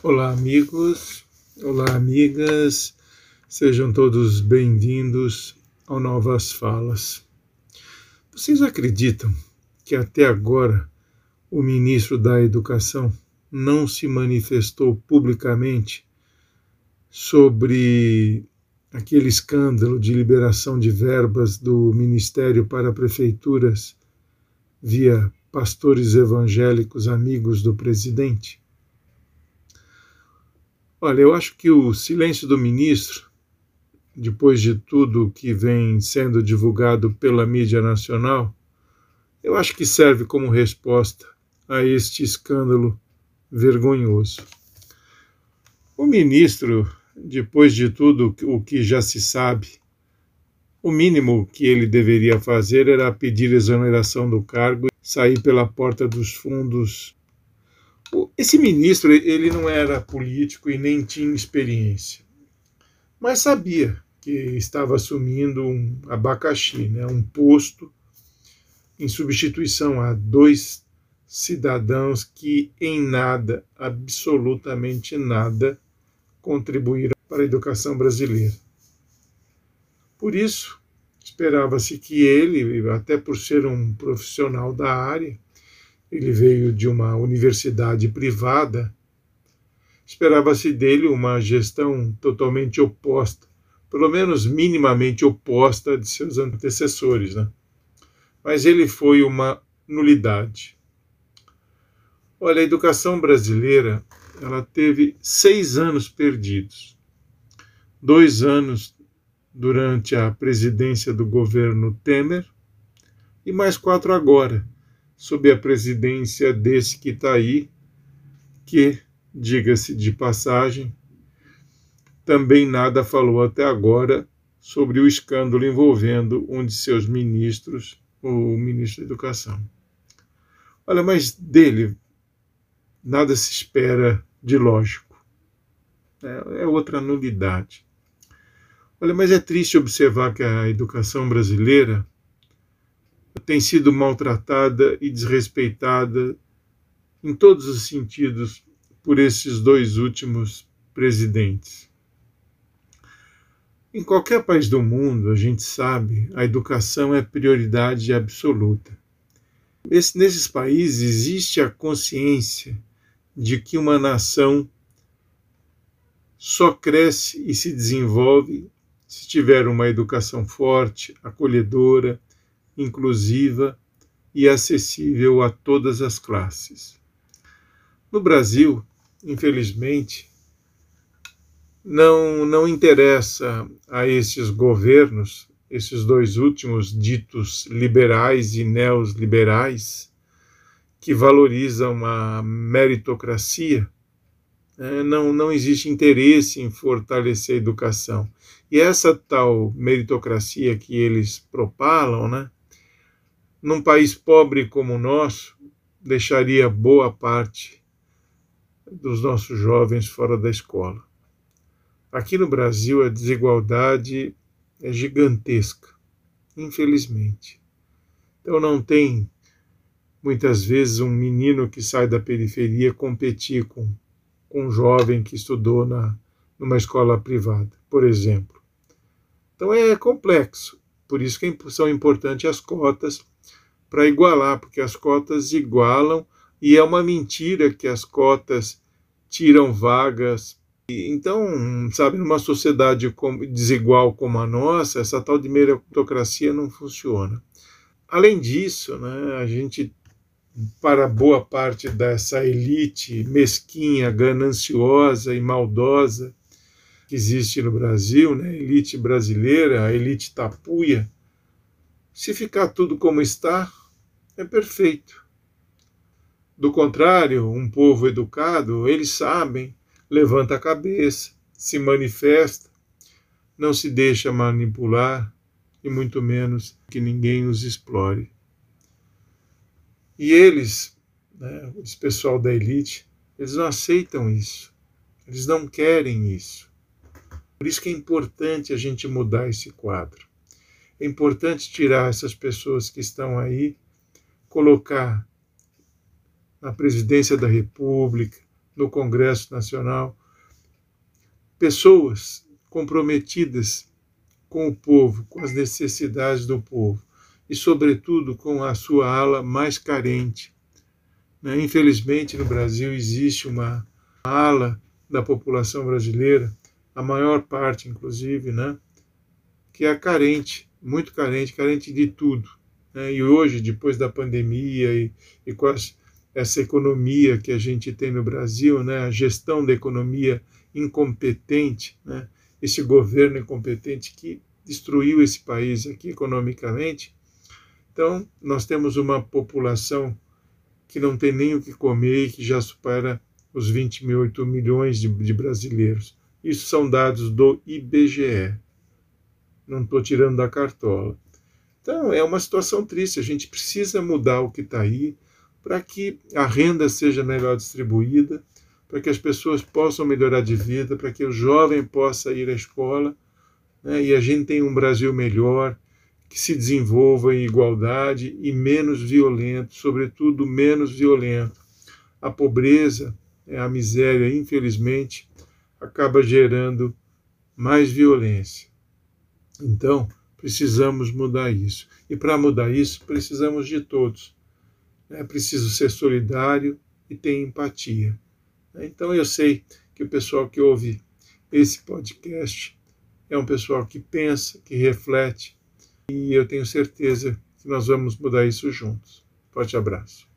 Olá, amigos, olá, amigas, sejam todos bem-vindos ao Novas Falas. Vocês acreditam que até agora o ministro da Educação não se manifestou publicamente sobre aquele escândalo de liberação de verbas do Ministério para prefeituras via pastores evangélicos amigos do presidente? Olha, eu acho que o silêncio do ministro, depois de tudo que vem sendo divulgado pela mídia nacional, eu acho que serve como resposta a este escândalo vergonhoso. O ministro, depois de tudo o que já se sabe, o mínimo que ele deveria fazer era pedir exoneração do cargo, sair pela porta dos fundos esse ministro, ele não era político e nem tinha experiência, mas sabia que estava assumindo um abacaxi, né, um posto em substituição a dois cidadãos que em nada, absolutamente nada, contribuíram para a educação brasileira. Por isso, esperava-se que ele, até por ser um profissional da área, ele veio de uma universidade privada. Esperava-se dele uma gestão totalmente oposta, pelo menos minimamente oposta de seus antecessores. Né? Mas ele foi uma nulidade. Olha, a educação brasileira ela teve seis anos perdidos. Dois anos durante a presidência do governo Temer e mais quatro agora, sob a presidência desse que está aí, que, diga-se de passagem, também nada falou até agora sobre o escândalo envolvendo um de seus ministros, o ministro da Educação. Olha, mas dele nada se espera de lógico. É, é outra nulidade. Olha, mas é triste observar que a educação brasileira tem sido maltratada e desrespeitada em todos os sentidos por esses dois últimos presidentes. Em qualquer país do mundo, a gente sabe, a educação é prioridade absoluta. Esse, nesses países existe a consciência de que uma nação só cresce e se desenvolve se tiver uma educação forte, acolhedora, inclusiva e acessível a todas as classes. No Brasil, infelizmente, não, não interessa a esses governos, esses dois últimos ditos liberais e neoliberais, que valorizam a meritocracia, né, não, não existe interesse em fortalecer a educação. E essa tal meritocracia que eles propalam, né, num país pobre como o nosso, deixaria boa parte dos nossos jovens fora da escola. Aqui no Brasil, a desigualdade é gigantesca, infelizmente. Então, não tem, muitas vezes, um menino que sai da periferia competir com, com um jovem que estudou na, numa escola privada, por exemplo. Então, é complexo. Por isso que são importantes as cotas para igualar, porque as cotas igualam e é uma mentira que as cotas tiram vagas. Então, sabe, numa sociedade desigual como a nossa, essa tal de meritocracia não funciona. Além disso, né, a gente, para boa parte dessa elite mesquinha, gananciosa e maldosa que existe no Brasil, né, elite brasileira, a elite tapuia, se ficar tudo como está, é perfeito. Do contrário, um povo educado, eles sabem, levanta a cabeça, se manifesta, não se deixa manipular e muito menos que ninguém os explore. E eles, né, esse pessoal da elite, eles não aceitam isso. Eles não querem isso. Por isso que é importante a gente mudar esse quadro. É importante tirar essas pessoas que estão aí colocar na presidência da República, no Congresso Nacional, pessoas comprometidas com o povo, com as necessidades do povo e, sobretudo, com a sua ala mais carente. Né? Infelizmente, no Brasil existe uma ala da população brasileira, a maior parte, inclusive, né? que é carente, muito carente, carente de tudo. Né? E hoje, depois da pandemia e, e com as, essa economia que a gente tem no Brasil, né? a gestão da economia incompetente, né? esse governo incompetente que destruiu esse país aqui economicamente. Então, nós temos uma população que não tem nem o que comer e que já supera os 28 milhões de, de brasileiros. Isso são dados do IBGE. Não estou tirando da cartola. Então, é uma situação triste. A gente precisa mudar o que está aí para que a renda seja melhor distribuída, para que as pessoas possam melhorar de vida, para que o jovem possa ir à escola né, e a gente tenha um Brasil melhor, que se desenvolva em igualdade e menos violento, sobretudo menos violento. A pobreza, né, a miséria, infelizmente, acaba gerando mais violência. Então, precisamos mudar isso. E para mudar isso, precisamos de todos. É preciso ser solidário e ter empatia. Então eu sei que o pessoal que ouve esse podcast é um pessoal que pensa, que reflete, e eu tenho certeza que nós vamos mudar isso juntos. Forte abraço.